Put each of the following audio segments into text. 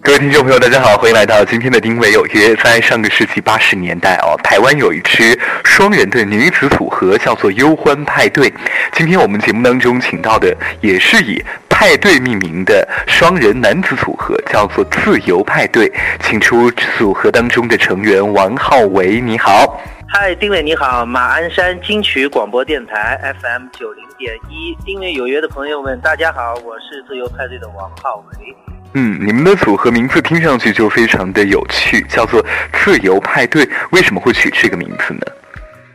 各位听众朋友，大家好，欢迎来到今天的《丁伟有约》。在上个世纪八十年代哦，台湾有一支双人的女子组合，叫做忧欢派对。今天我们节目当中请到的也是以派对命名的双人男子组合，叫做自由派对。请出组合当中的成员王浩维，你好。嗨，丁伟你好，马鞍山金曲广播电台 FM 九零点一，丁伟有约的朋友们，大家好，我是自由派对的王浩维。嗯，你们的组合名字听上去就非常的有趣，叫做自由派对，为什么会取这个名字呢？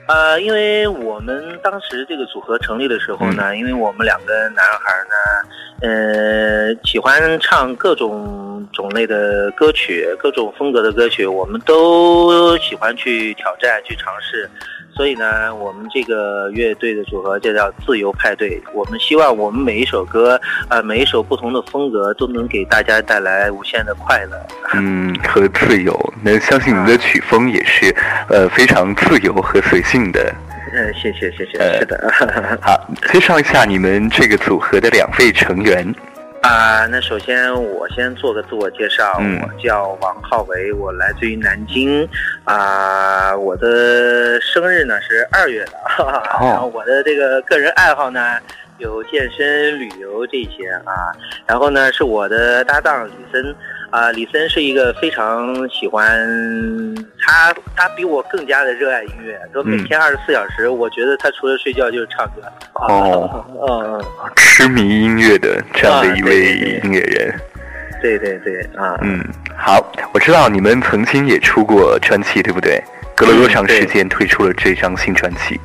呃，因为我们当时这个组合成立的时候呢，因为我们两个男孩呢，呃，喜欢唱各种种类的歌曲，各种风格的歌曲，我们都喜欢去挑战、去尝试。所以呢，我们这个乐队的组合就叫自由派对。我们希望我们每一首歌，呃，每一首不同的风格，都能给大家带来无限的快乐。嗯，和自由。那相信你们的曲风也是，呃，非常自由和随性的。嗯，谢谢谢谢。是的。好，介绍一下你们这个组合的两位成员。啊，那首先我先做个自我介绍，我叫王浩维，我来自于南京，啊，我的生日呢是二月的，然后我的这个个人爱好呢有健身、旅游这些啊，然后呢是我的搭档李森。啊，李森是一个非常喜欢他，他比我更加的热爱音乐，说每天二十四小时，我觉得他除了睡觉就是唱歌。哦，嗯，痴迷音乐的这样的一位音乐人。对对对，啊，嗯，好，我知道你们曾经也出过专辑，对不对？隔了多长时间推出了这张新专辑？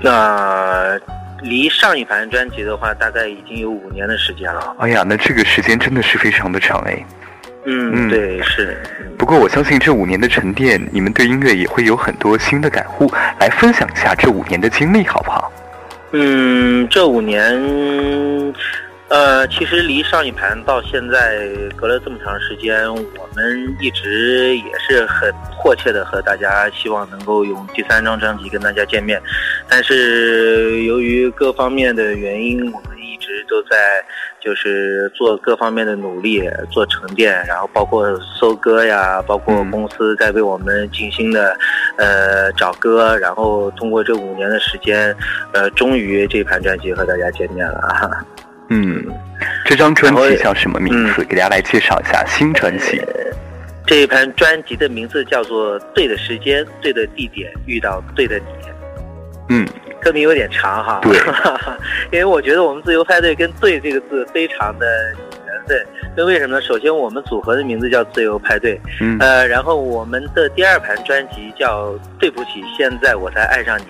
那离上一盘专辑的话，大概已经有五年的时间了。哎呀，那这个时间真的是非常的长哎。嗯，对，是。不过我相信这五年的沉淀，你们对音乐也会有很多新的感悟，来分享一下这五年的经历，好不好？嗯，这五年，呃，其实离上一盘到现在隔了这么长时间，我们一直也是很迫切的和大家希望能够用第三张专辑跟大家见面，但是由于各方面的原因，我们一直都在。就是做各方面的努力，做沉淀，然后包括搜歌呀，包括公司在为我们精心的，呃，找歌，然后通过这五年的时间，呃，终于这盘专辑和大家见面了啊。嗯，这张专辑叫什么名字？给大家来介绍一下新专辑。这一盘专辑的名字叫做《对的时间，对的地点，遇到对的你》。嗯。歌名有点长哈，对，因为我觉得我们自由派对跟“对”这个字非常的有缘分。那为什么呢？首先，我们组合的名字叫自由派对，嗯，呃，然后我们的第二盘专辑叫《对不起，现在我才爱上你》，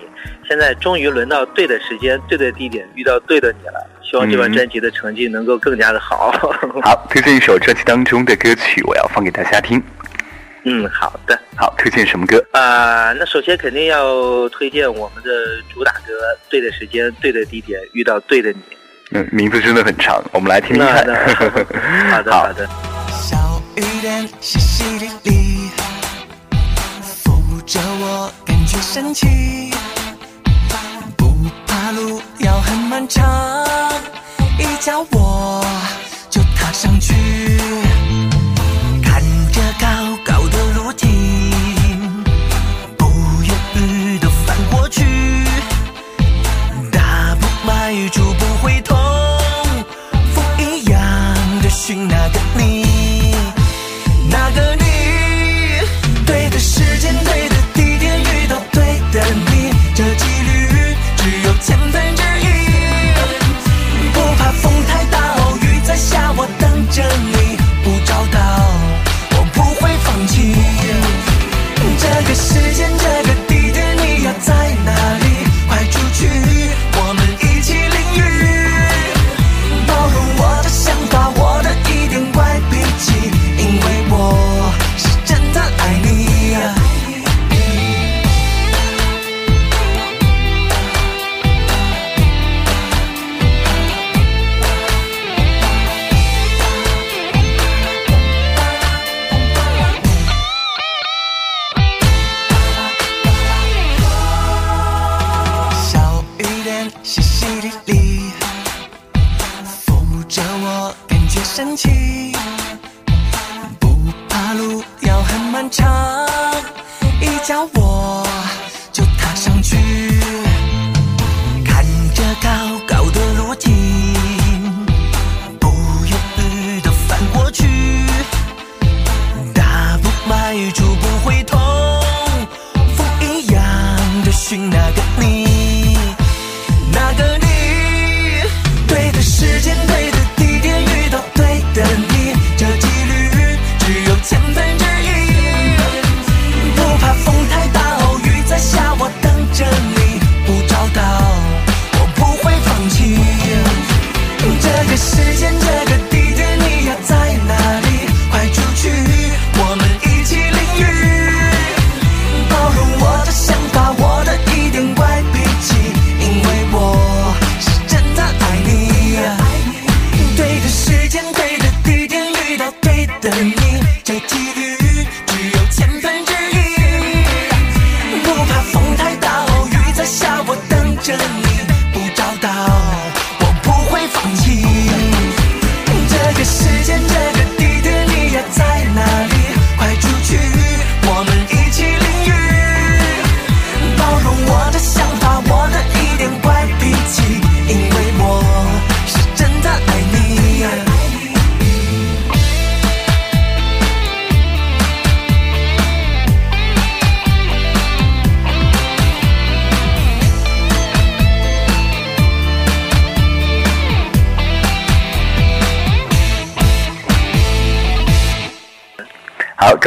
现在终于轮到对的时间、对的地点遇到对的你了。希望这盘专辑的成绩能够更加的好。好，推荐一首专辑当中的歌曲，我要放给大家听。嗯，好的，好，推荐什么歌啊？那首先肯定要推荐我们的主打歌《对的时间，对的地点，遇到对的你》。嗯，名字真的很长，我们来听听看。好的，好的。小雨点淅淅沥沥，扶着我感觉神奇，不路要很漫长，一脚我就踏上去。cheese.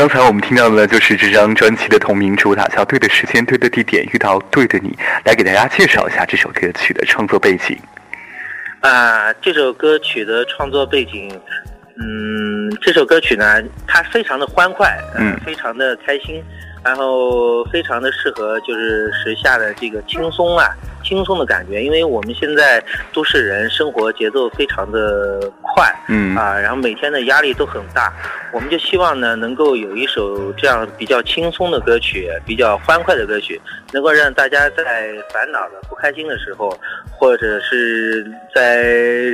刚才我们听到的就是这张专辑的同名主打，叫《对的时间、对的地点遇到对的你》。来给大家介绍一下这首歌曲的创作背景。啊，这首歌曲的创作背景，嗯，这首歌曲呢，它非常的欢快，呃嗯非常的开心，然后非常的适合就是时下的这个轻松啊，轻松的感觉，因为我们现在都市人生活节奏非常的快，嗯啊，然后每天的压力都很大，我们就希望呢，能够有一首这样比较轻松的歌曲，比较欢快的歌曲，能够让大家在烦恼的、不开心的时候，或者是在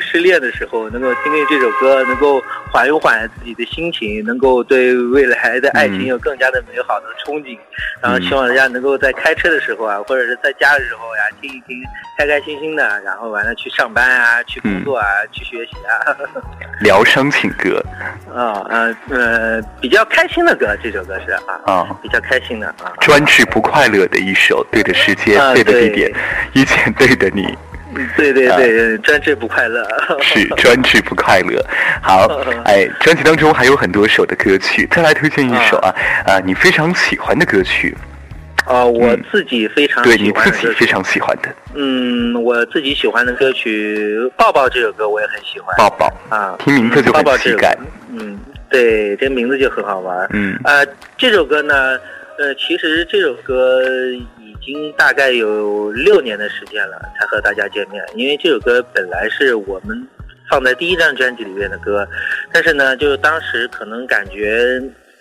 失恋的时候，能够听听这首歌，能够缓一缓自己的心情，能够对未来的爱情嗯有更加的美好的憧憬。然后希望大家能够在开车的时候啊，或者是在家的时候呀，听开开心心的，然后完了去上班啊，去工作啊，去学习啊。疗伤情歌啊呃呃，比较开心的歌，这首歌是啊，啊，比较开心的啊。专治不快乐的一首，对的时间、啊对的地点，遇见对的你，对对对，专治不快乐。是专治不快乐。好，哎，专辑当中还有很多首的歌曲，再来推荐一首啊啊，你非常喜欢的歌曲，啊，我嗯。自己非常对你喜欢自己非常喜欢的。嗯，我自己喜欢的歌曲《抱抱》这首歌我也很喜欢。抱抱，啊，听名字就很抱抱这嗯，对，这名字就很好玩。嗯。呃，这首歌呢，呃，其实这首歌已经大概有六年的时间了，才和大家见面。因为这首歌本来是我们放在第一张专辑里面的歌，但是呢，就是当时可能感觉，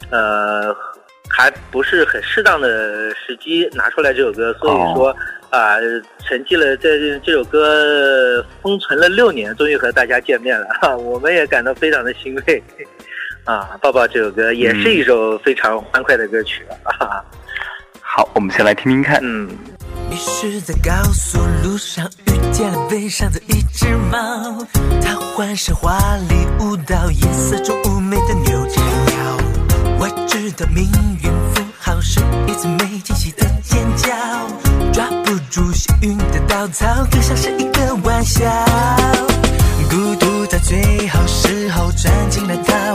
呃，还不是很适当的时机拿出来这首歌，所以说。啊、沉寂了这这首歌封存了六年，终于和大家见面了，哈，我们也感到非常的欣慰。啊，抱抱这首歌也是一首非常欢快的歌曲啊。好，我们先来听听看。嗯，迷失在高速路上遇见了背上的一只猫，它换上华丽舞蹈，夜色中妩媚的扭着腰。的命运符号是一次没惊喜的尖叫，抓不住幸运的稻草，更像是一个玩笑。孤独在最好时候钻进了他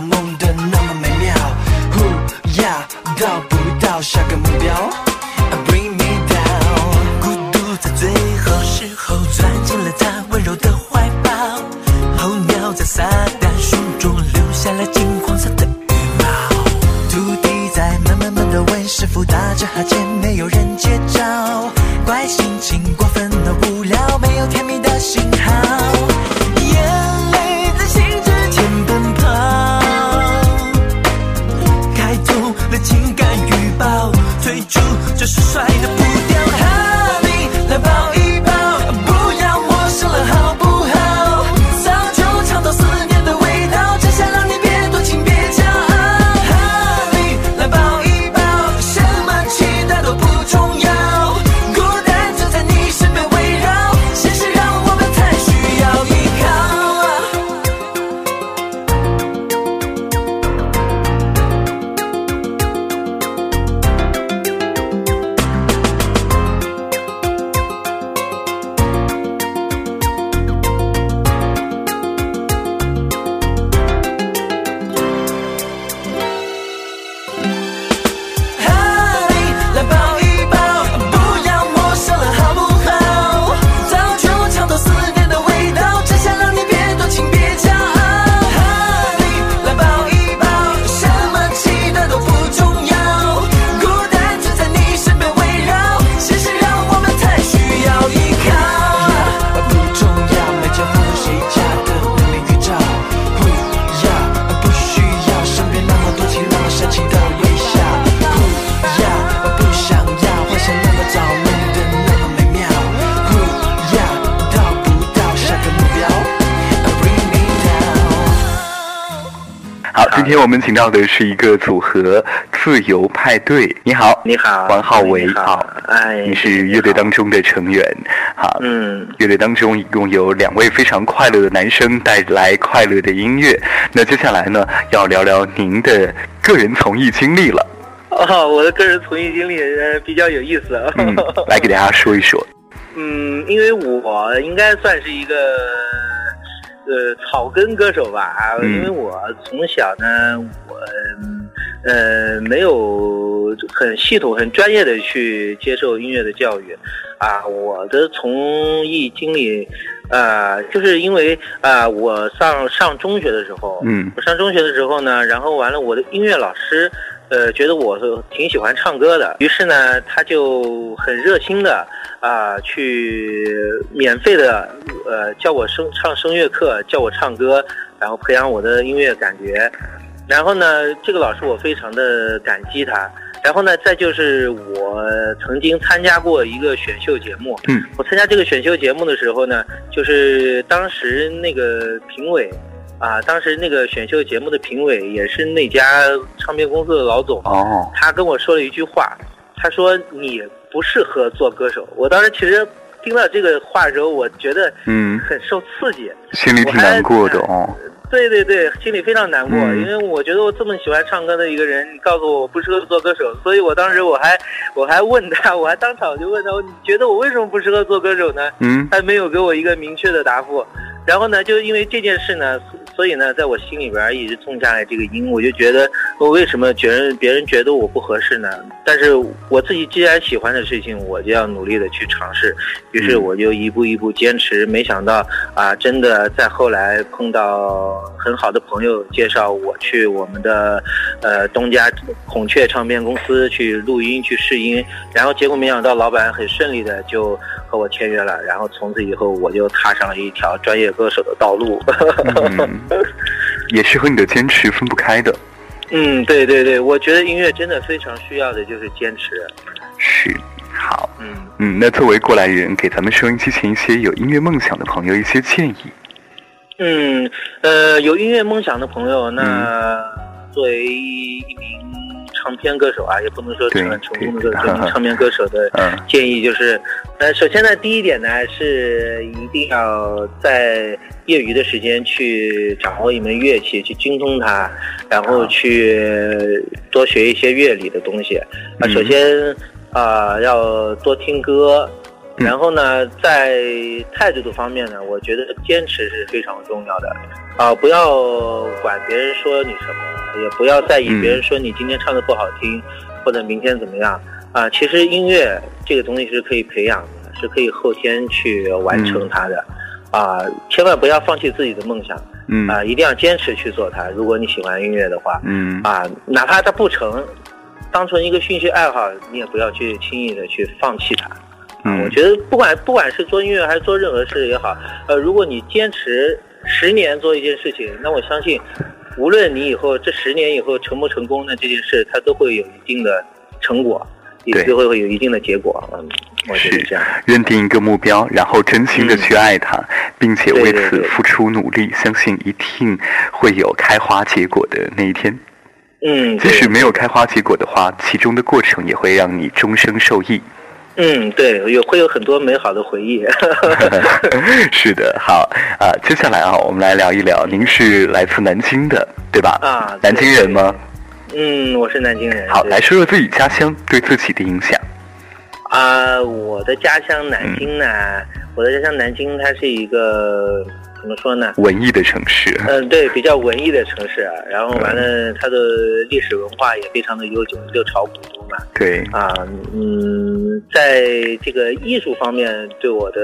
梦的那么美妙。Who 呀，到不到下个目标？Bring me down，孤独在最后时候钻进了他温柔的怀抱，候鸟在撒旦树中留下了金黄色的羽毛，土地在慢慢慢的问是否打着哈欠，没有人接招，怪心情过分的无聊，没有甜蜜的信号，眼今天我们请到的是一个组合自由派对。你好，你好，王浩维你好好，哎，你是乐队当中的成员。好，嗯，乐队当中一共有两位非常快乐的男生带来快乐的音乐。那接下来呢，要聊聊您的个人从艺经历了。哦，我的个人从艺经历呃比较有意思。嗯，来给大家说一说。嗯，因为我应该算是一个呃草根歌手吧，啊因为我从小呢，我呃没有很系统、很专业的去接受音乐的教育，啊，我的从艺经历，呃，就是因为啊、我上上中学的时候，嗯。我上中学的时候呢，然后完了，我的音乐老师，呃，觉得我是挺喜欢唱歌的，于是呢，他就很热心的啊、去免费的呃教我声唱声乐课，教我唱歌，然后培养我的音乐感觉。然后呢，这个老师我非常的感激他。然后呢，再就是我曾经参加过一个选秀节目，嗯，我参加这个选秀节目的时候呢，就是当时那个评委，啊，当时那个选秀节目的评委也是那家唱片公司的老总，哦，他跟我说了一句话，他说你不适合做歌手。我当时其实听到这个话的时候，我觉得嗯，很受刺激。心里挺难过的哦。对对对，心里非常难过，嗯因为我觉得我这么喜欢唱歌的一个人，你告诉我我不适合做歌手，所以我当时我还我还问他，我还当场就问他，你觉得我为什么不适合做歌手呢？嗯他没有给我一个明确的答复。然后呢，就因为这件事呢，所以呢，在我心里边一直种下来这个因，我就觉得我为什么觉得别人觉得我不合适呢？但是我自己既然喜欢的事情，我就要努力的去尝试。于是嗯我就一步一步坚持，没想到啊，真的在后来碰到很好的朋友介绍我去我们的呃东家孔雀唱片公司去录音去试音，然后结果没想到老板很顺利的就和我签约了，然后从此以后我就踏上了一条专业歌手的道路。嗯，也是和你的坚持分不开的。嗯，对对对，我觉得音乐真的非常需要的就是坚持。是，好，嗯。嗯，那作为过来人，给咱们收音机前一些有音乐梦想的朋友一些建议。嗯，呃，有音乐梦想的朋友，那作为一名唱片歌手啊，也不能说成了成功的歌手，唱片歌手的嗯建议就是，呃，首先呢，第一点呢是一定要在业余的时间去掌握一门乐器，去精通它，然后去多学一些乐理的东西。啊、嗯。首先啊、要多听歌。嗯。然后呢，在态度的方面呢，我觉得坚持是非常重要的，啊、不要管别人说你什么，也不要在意嗯别人说你今天唱的不好听，或者明天怎么样。啊、其实音乐这个东西是可以培养的，是可以后天去完成它的，啊、千万不要放弃自己的梦想嗯啊、一定要坚持去做它。如果你喜欢音乐的话，嗯啊，哪怕它不成，当成一个兴趣爱好，你也不要去轻易的去放弃它。啊，嗯我觉得不管不管是做音乐还是做任何事也好，呃，如果你坚持十年做一件事情，那我相信，无论你以后这十年以后成不成功那这件事，它都会有一定的成果，也对都会会有一定的结果。嗯，我觉得是这样。认定一个目标，然后真心的去爱它，并且为此付出努力，相信一定会有开花结果的那一天。嗯，即使没有开花结果的话，其中的过程也会让你终生受益。嗯，对，有会有很多美好的回忆。是的，好啊、接下来啊，我们来聊一聊，您是来自南京的，对吧？啊南京人吗？嗯，我是南京人。好，来说说自己家乡对自己的影响。啊、我的家乡南京呢，我的家乡南京，它是一个怎么说呢？文艺的城市，嗯、对，比较文艺的城市啊。然后完了，它的历史文化也非常的悠久，六朝古都嘛。对，啊，嗯，在这个艺术方面对我的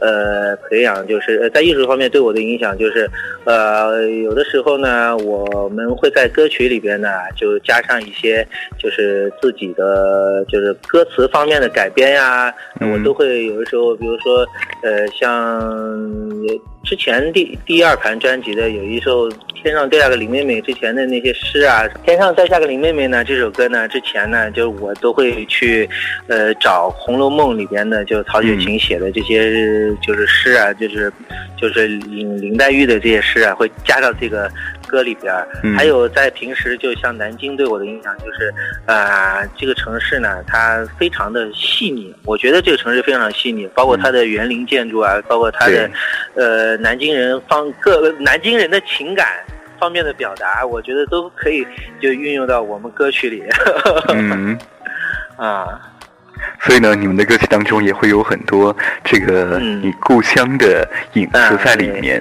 呃培养，就是呃在艺术方面对我的影响，就是呃有的时候呢，我们会在歌曲里边呢就加上一些就是自己的就是歌词方面的改编呀，嗯我都会有的时候，比如说呃像之前第第二盘专辑的有一首《天上掉下个林妹妹》之前的那些诗啊，《天上掉下个林妹妹》呢这首歌呢之前呢就我都会去呃找《红楼梦》里边的就曹雪芹写的这些就是诗啊，就是就是林林黛玉的这些诗啊，会加到这个歌里边。嗯还有在平时就像南京对我的影响就是，啊、这个城市呢它非常的细腻，我觉得这个城市非常的细腻，包括它的园林建筑啊，包括它的呃南京人方各南京人的情感。方面的表达，我觉得都可以就运用到我们歌曲里。嗯，啊，所以呢，你们的歌曲当中也会有很多这个嗯你故乡的影子在里面。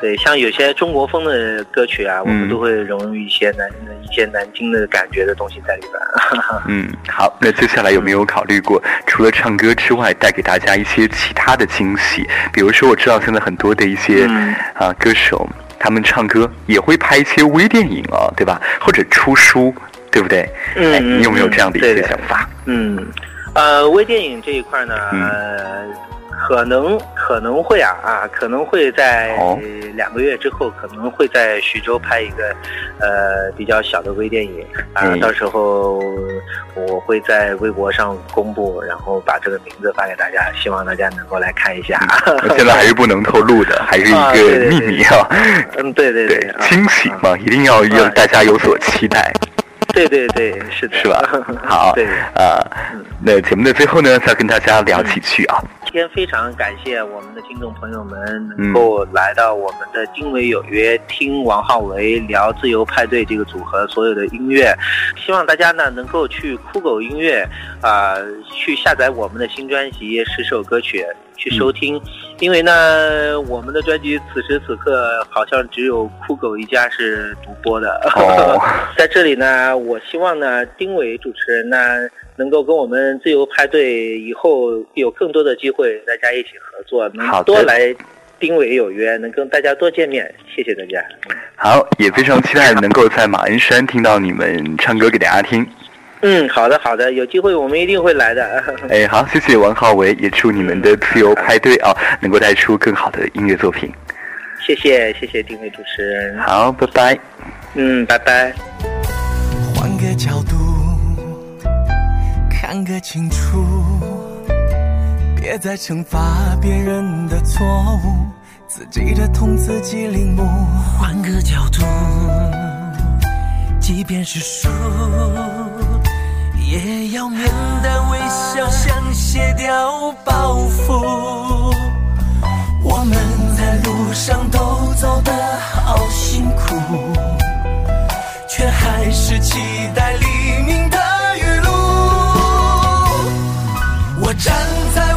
对，像有些中国风的歌曲啊，我们嗯都会融入一些南一些南京的感觉的东西在里边。嗯，好，那接下来有没有考虑过，除了唱歌之外，带给大家一些其他的惊喜？比如说，我知道现在很多的一些嗯啊歌手，他们唱歌也会拍一些微电影啊，对吧？或者出书，对不对？嗯哎，你有没有这样的一些想法？嗯，呃，微电影这一块呢，嗯呃，可能可能会啊啊，可能会在哦两个月之后，可能会在徐州拍一个呃比较小的微电影啊、嗯到时候我会在微博上公布，然后把这个名字发给大家，希望大家能够来看一下。那现在还是不能透露的，还是一个秘密啊。嗯，对对对，啊惊喜啊嘛，一定要让大家有所期待。对对对，是的，是吧？好，对。啊，那节目的最后呢，再跟大家聊几句啊。今天非常感谢我们的听众朋友们嗯能够来到我们的经纬有约，听王浩维聊自由派对这个组合所有的音乐。希望大家呢能够去酷狗音乐啊、去下载我们的新专辑十首歌曲去收听，因为呢我们的专辑此时此刻好像只有酷狗一家是独播的。哦在这里呢，我希望呢，丁伟主持人呢，能够跟我们自由派对以后有更多的机会，大家一起合作，能多来丁伟有约，能跟大家多见面。谢谢大家。好，也非常期待能够在马鞍山听到你们唱歌给大家听。嗯，好的好的，有机会我们一定会来的。哎，好，谢谢王浩维，也祝你们的自由派对啊能够带出更好的音乐作品。谢谢谢谢丁伟主持人。好，拜拜。嗯，拜拜。换个角度，看个清楚，别再惩罚别人的错误，自己的痛自己领悟。换个角度，即便是输，也要面带微笑，想卸掉包袱。我们在路上都走得好辛苦，却还是期待黎明的雨露。我站在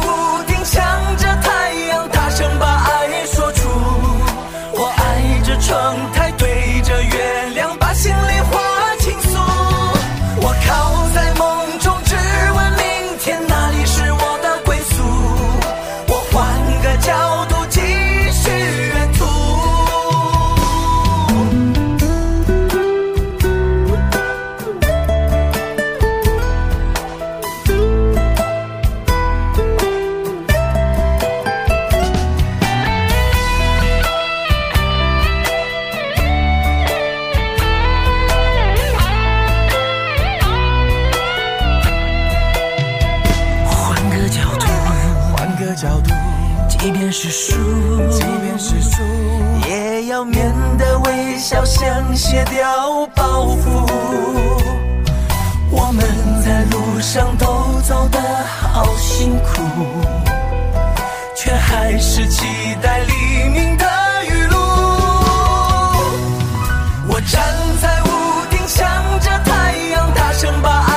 即便是输，也要面带微笑，像卸掉包袱。我们在路上都走得好辛苦，却还是期待黎明的雨露。我站在屋顶，向着太阳大声喊。